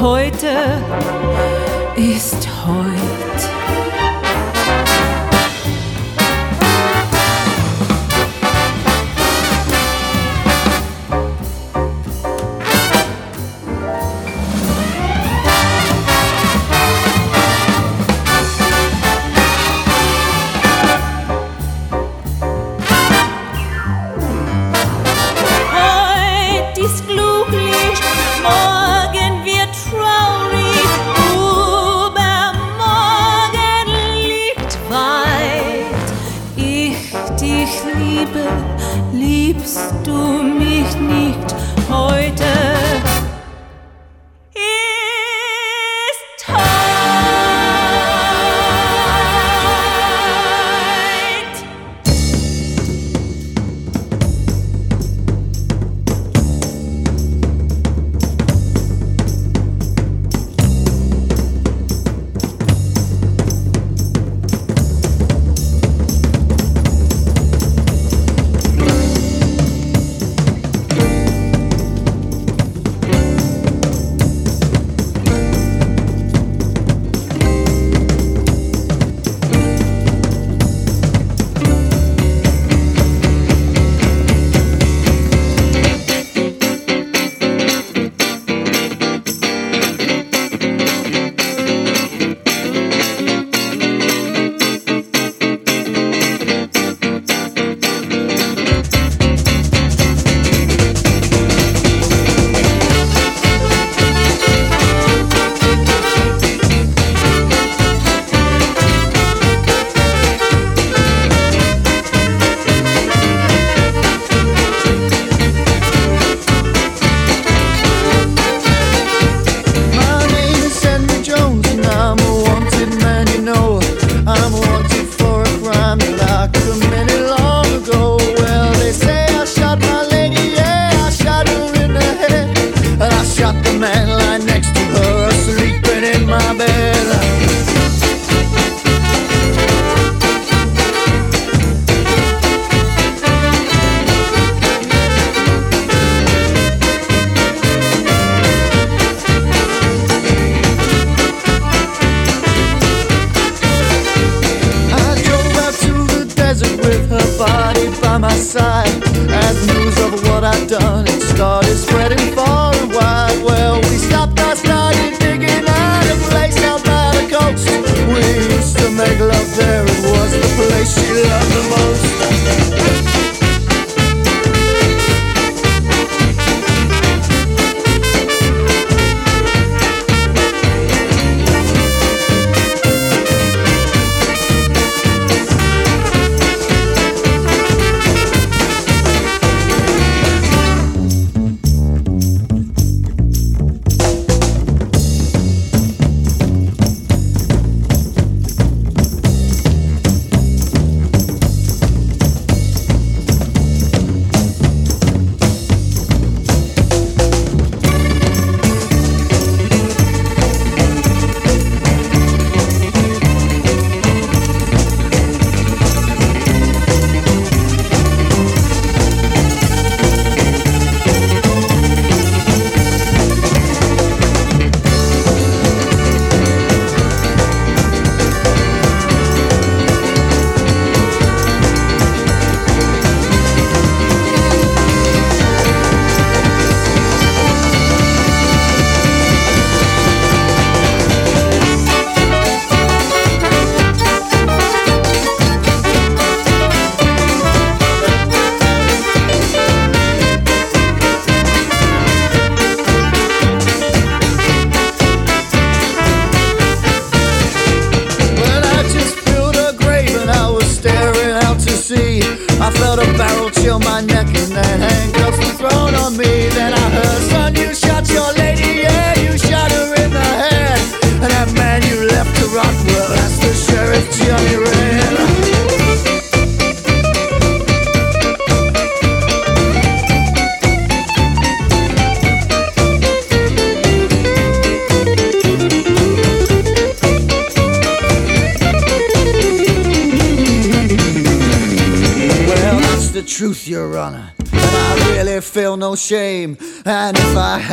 Heute ist heute.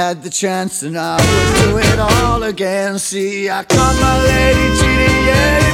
Had the chance, then I would do it all again. See, I caught my lady cheating, yeah,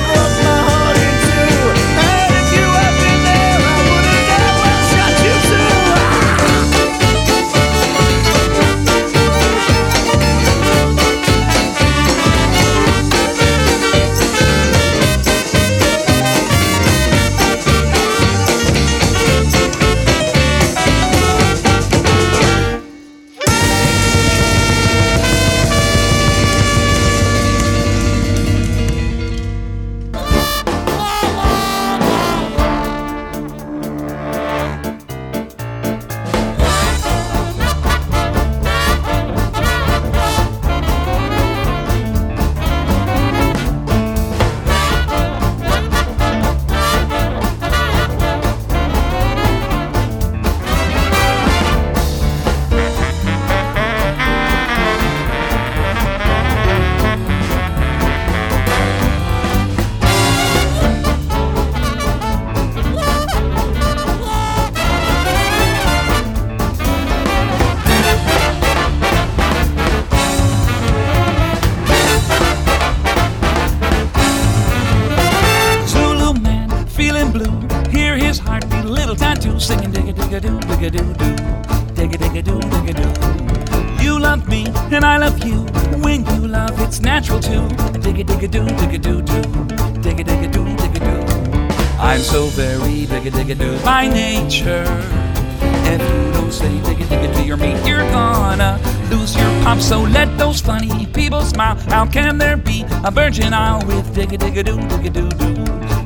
you don't say digga digga to your meat, you're gonna lose your pop. So let those funny people smile. How can there be a virgin isle with digga digga doo, digga doo doo,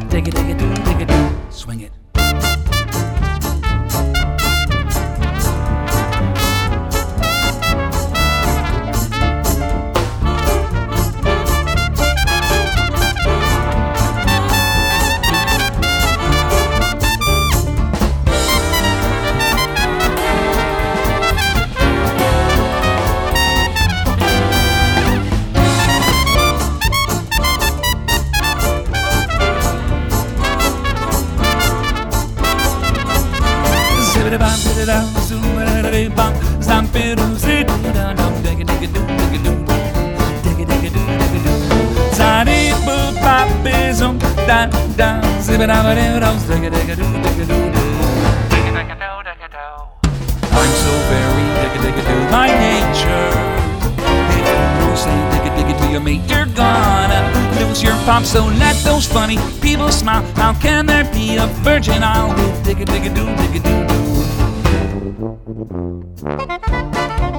digga digga doo? I'm so very digga-digga-doo by nature. If you say digga-digga to your mate, you're gonna lose your pop. So let those funny people smile. How can there be a virgin isle with digga-digga-doo, digga-doo-doo? give Thank you.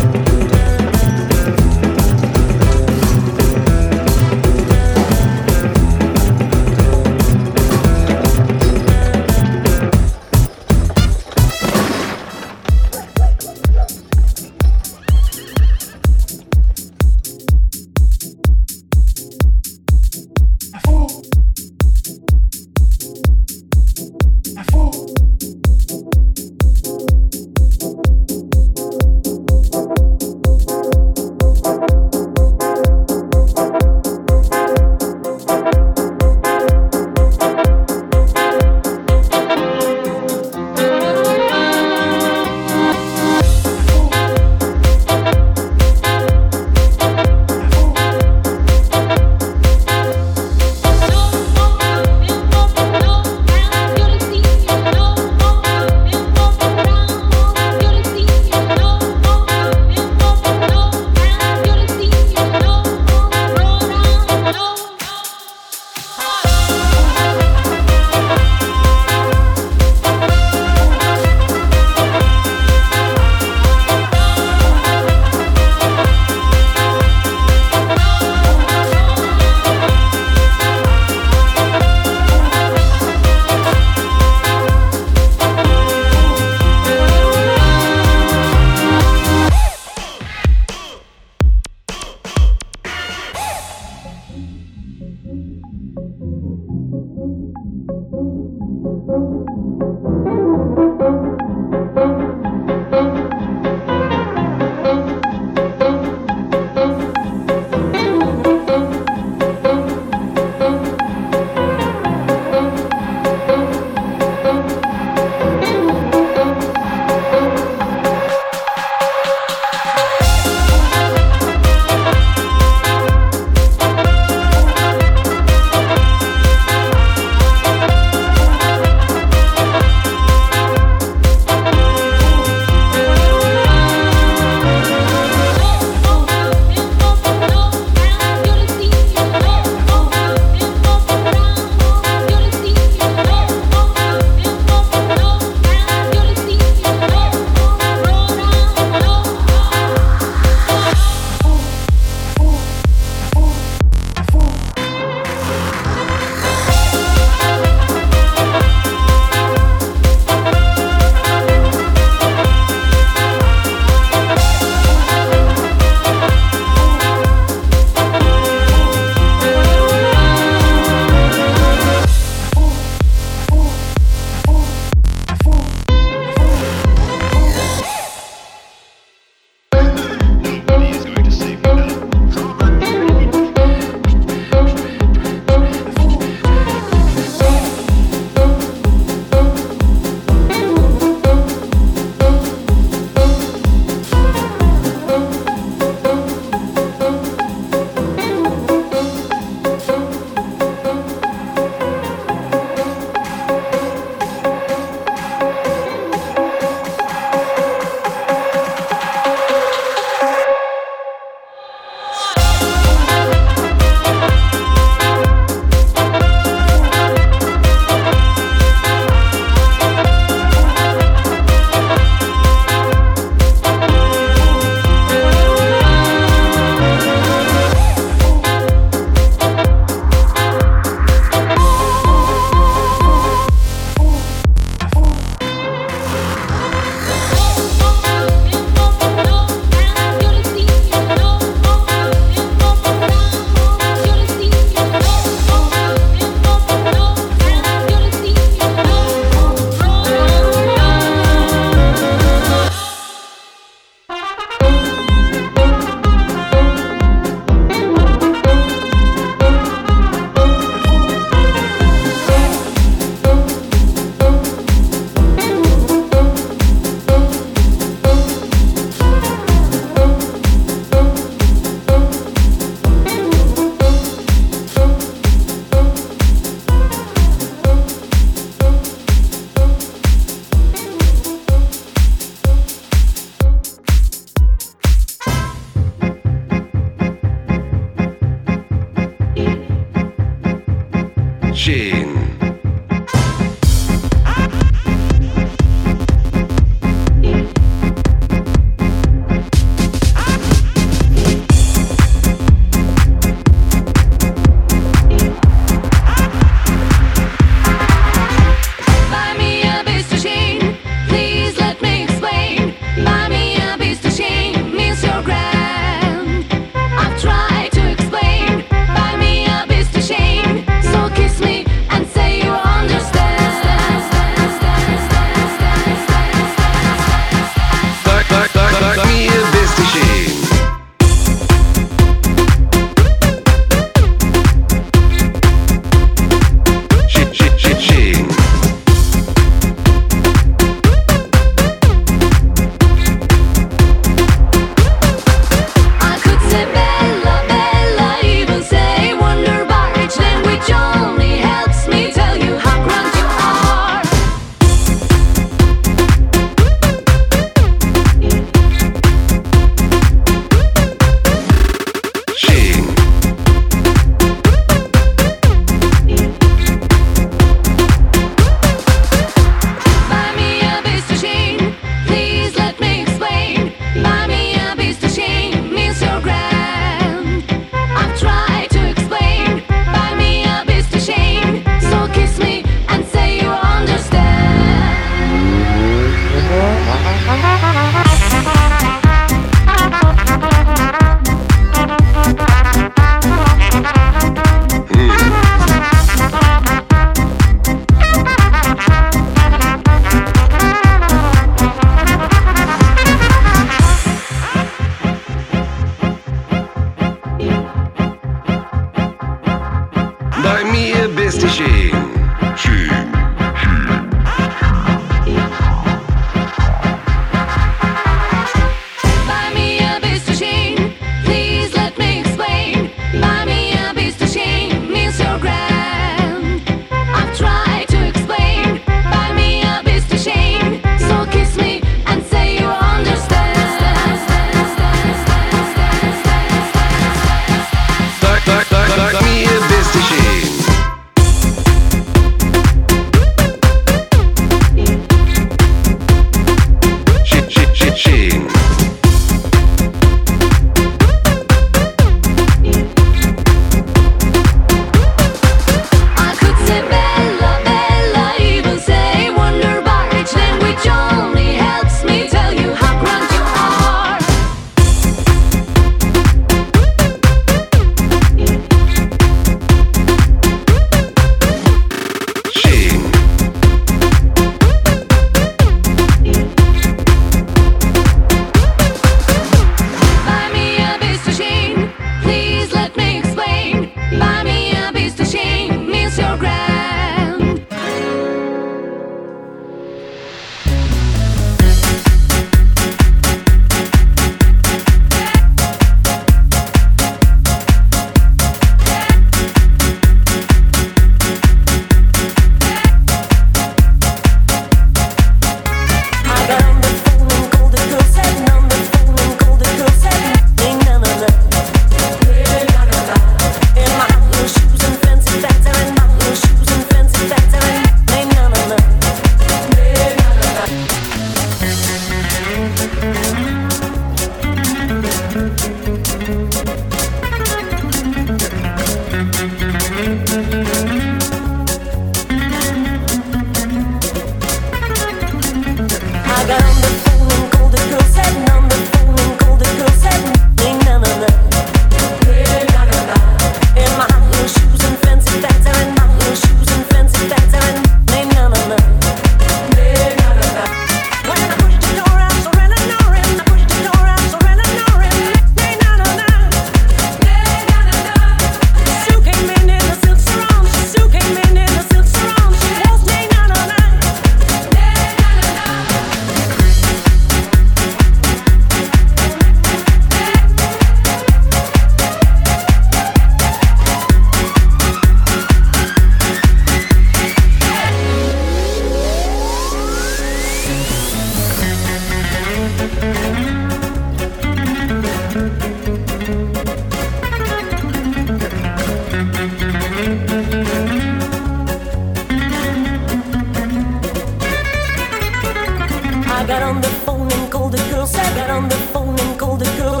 girls. I got on the phone and called the girl.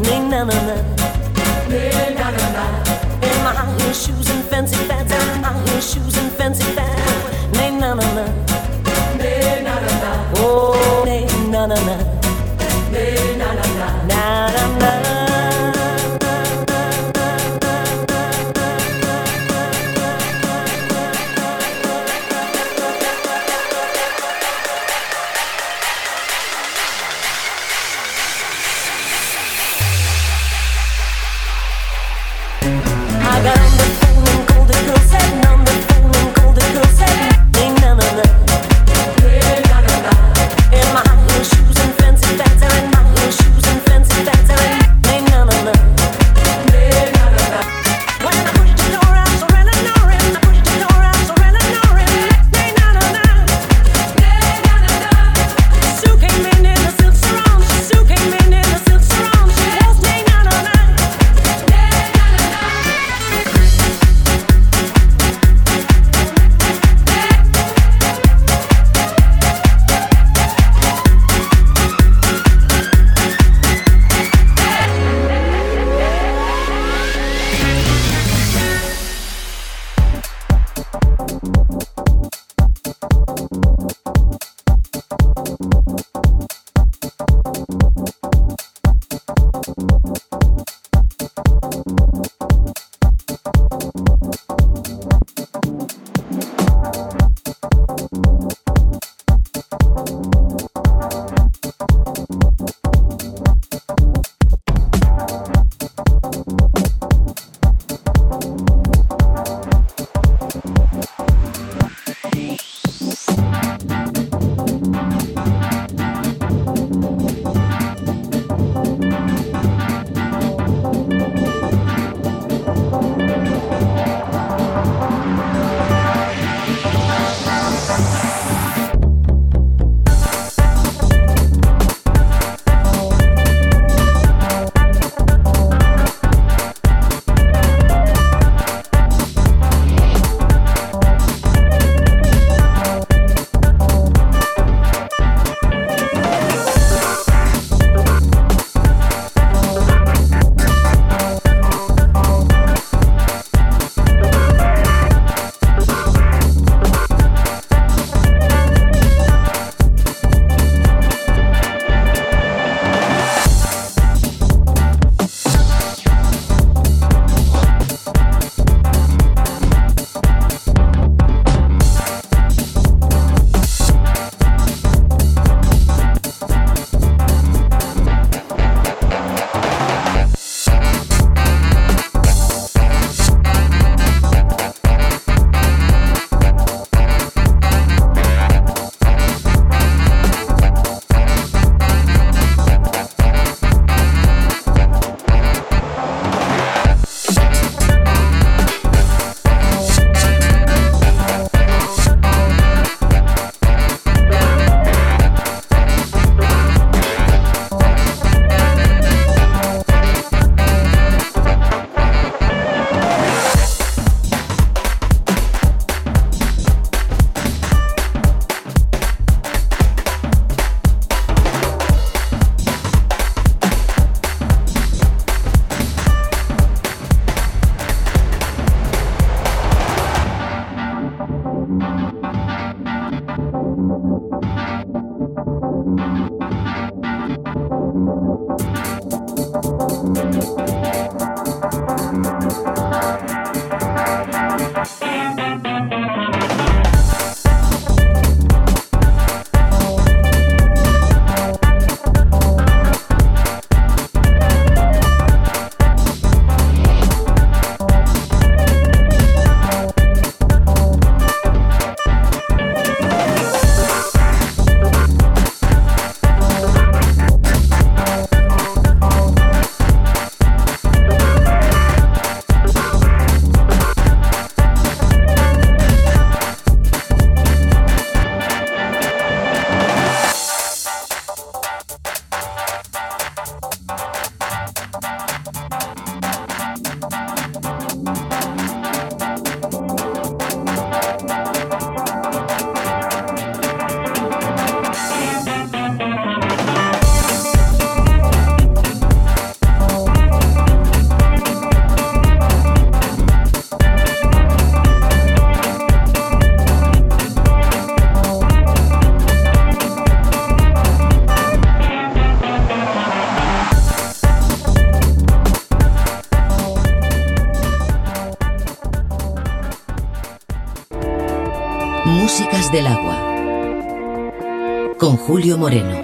Nay, na na na. Nay, na na na. In my high heel shoes Mario Moreno.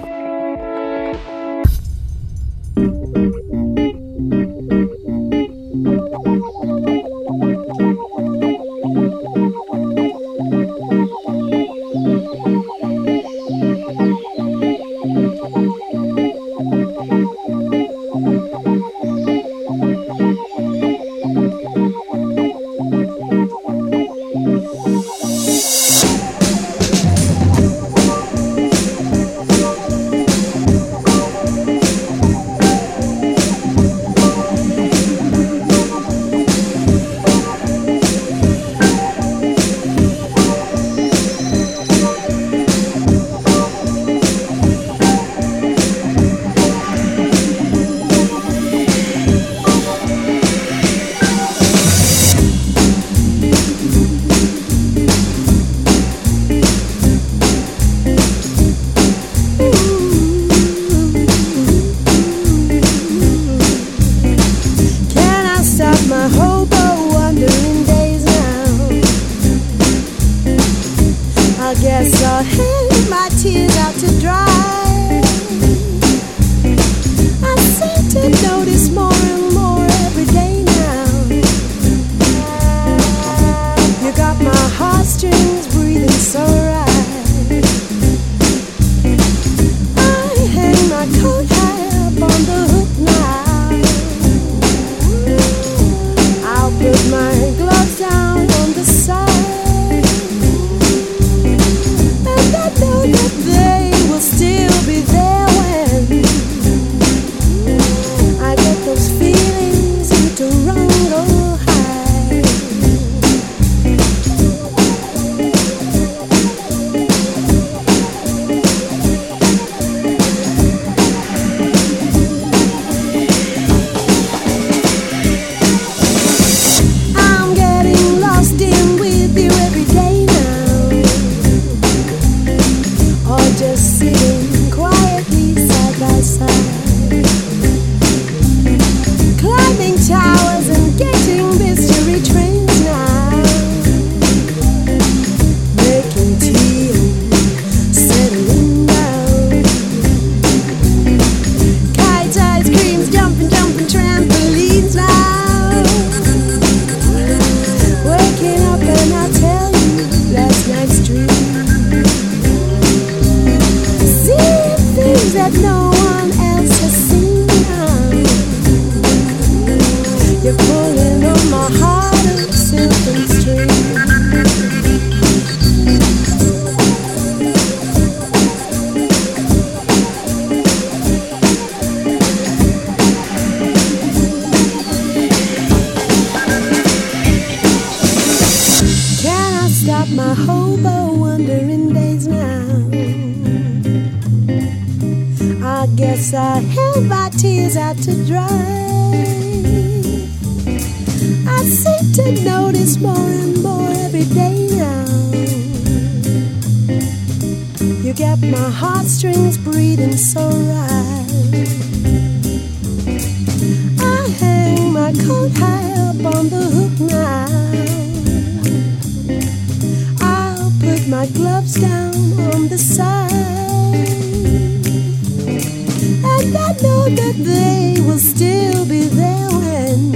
they will still be there when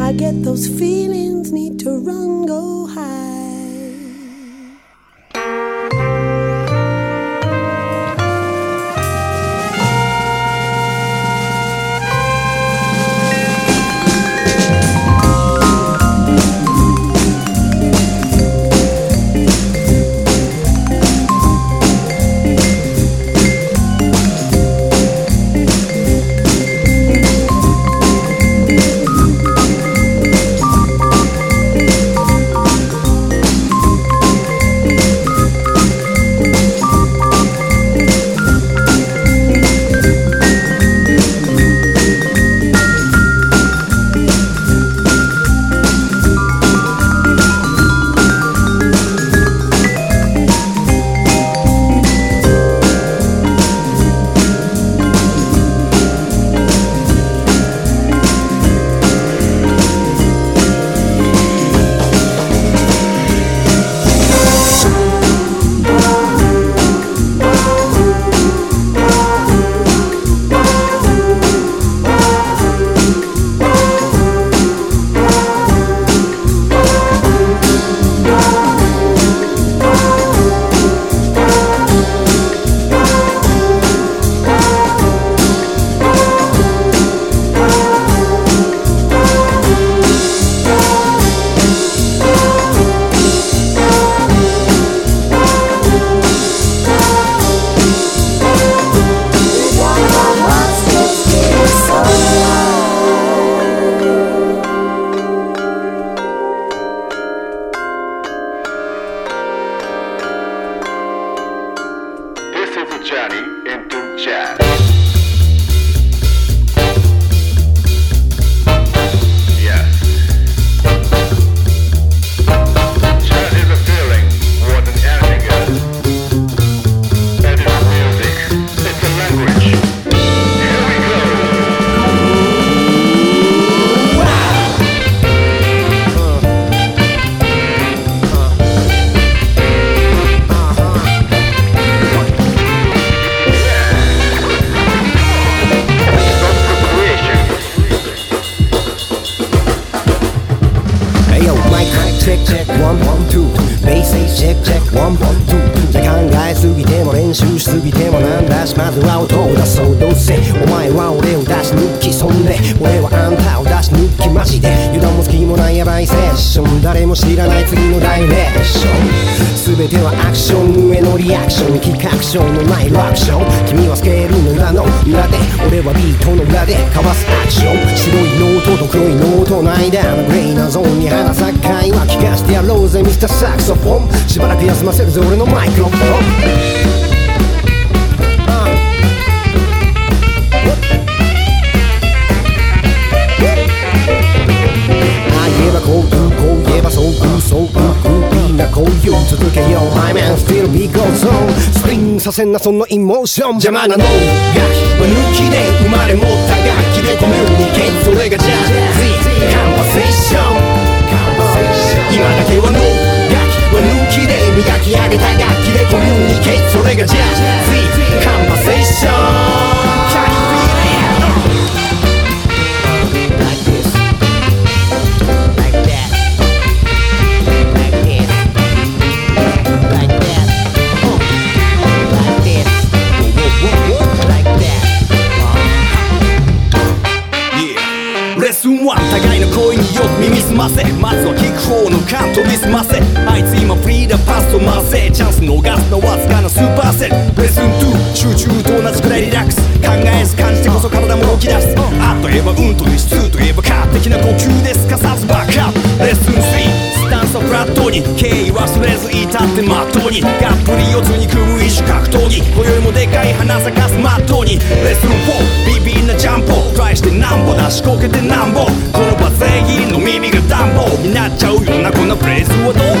I get those feelings. せんなそのイモーション。邪魔なのが抜きで生まれ持った楽器でコミュニケーそれがジャズカンパセーション今だけはなさかスマットにレッスン4ビビンなジャンプをトライしてなんぼ。出しこけてなんぼ。この場全員の耳が暖房になっちゃうようなこのプフレーズはどう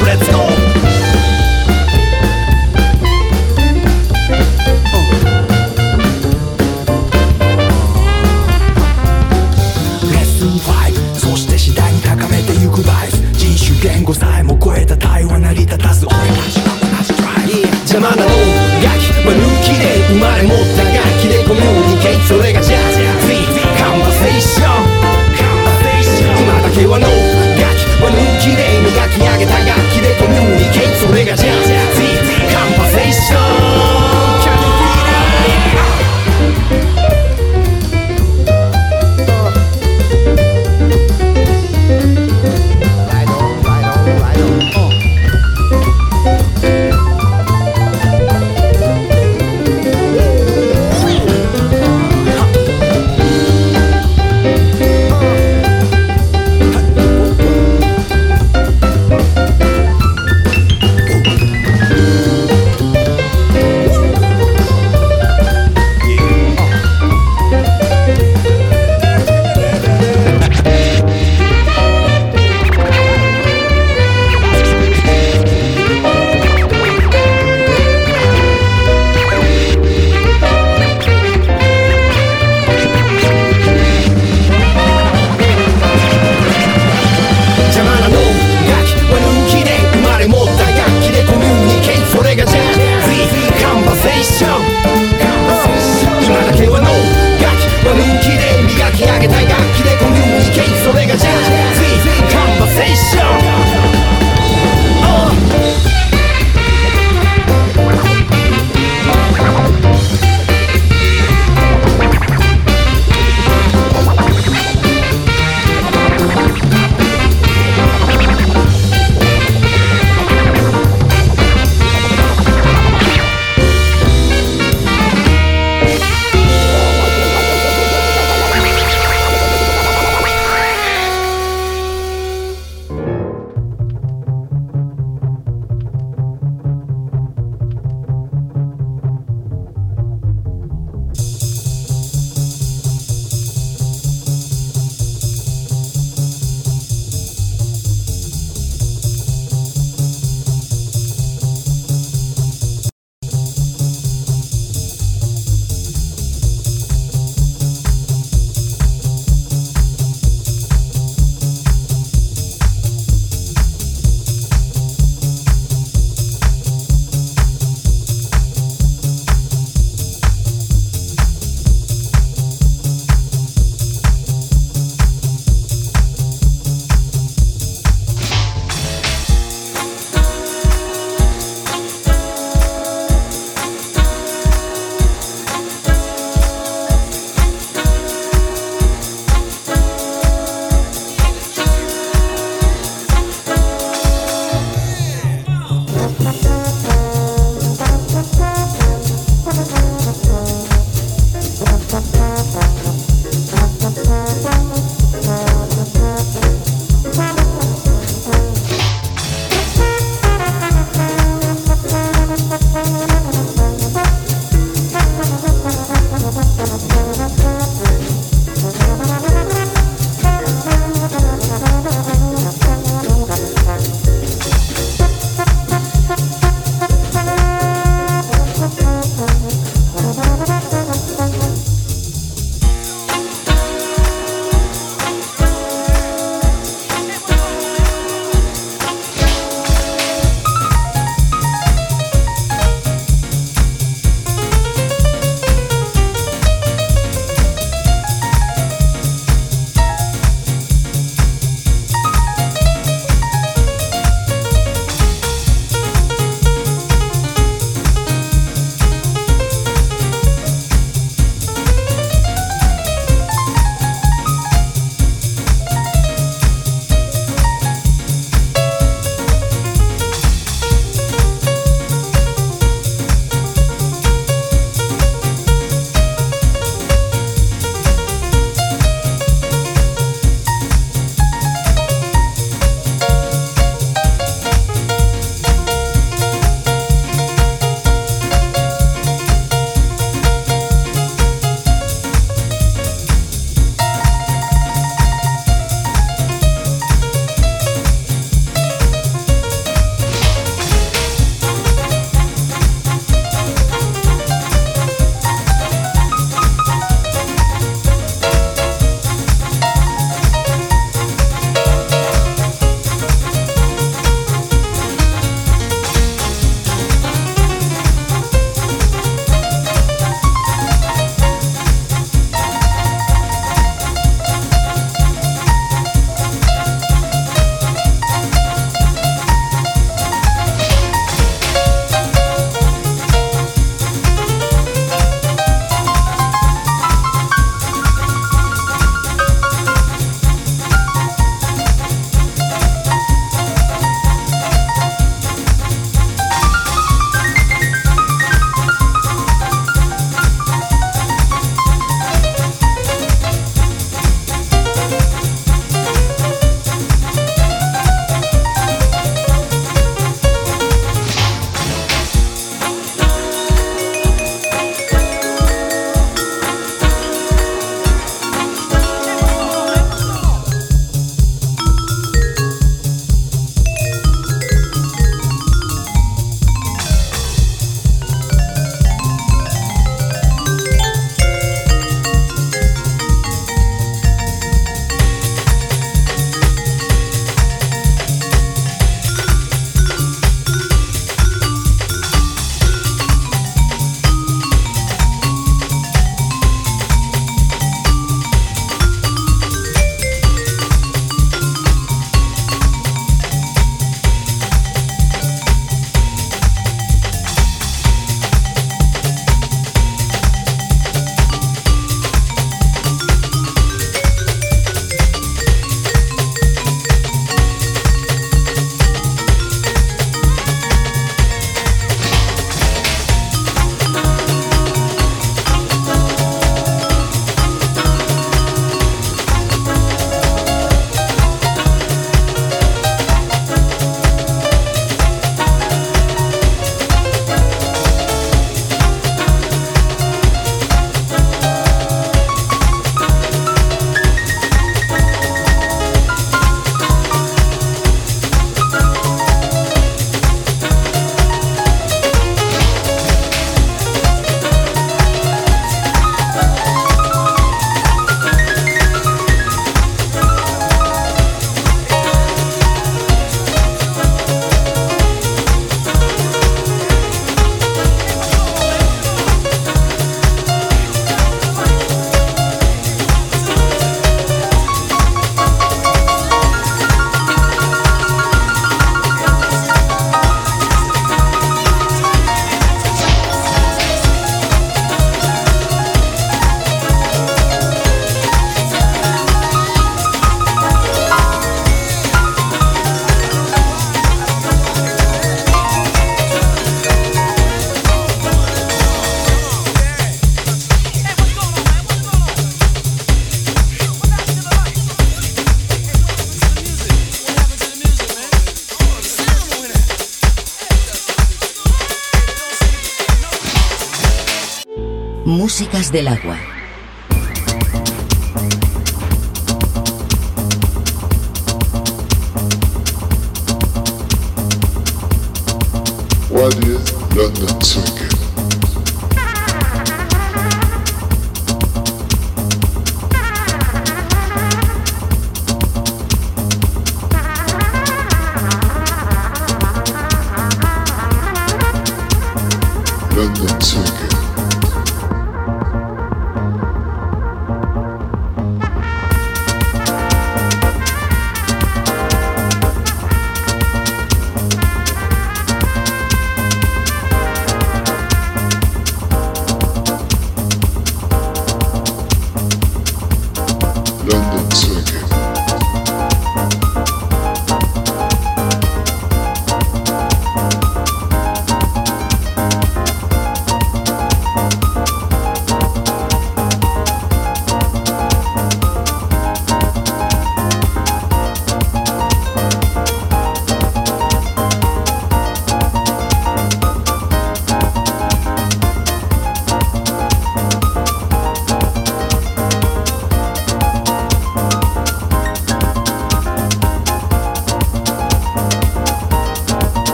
del agua.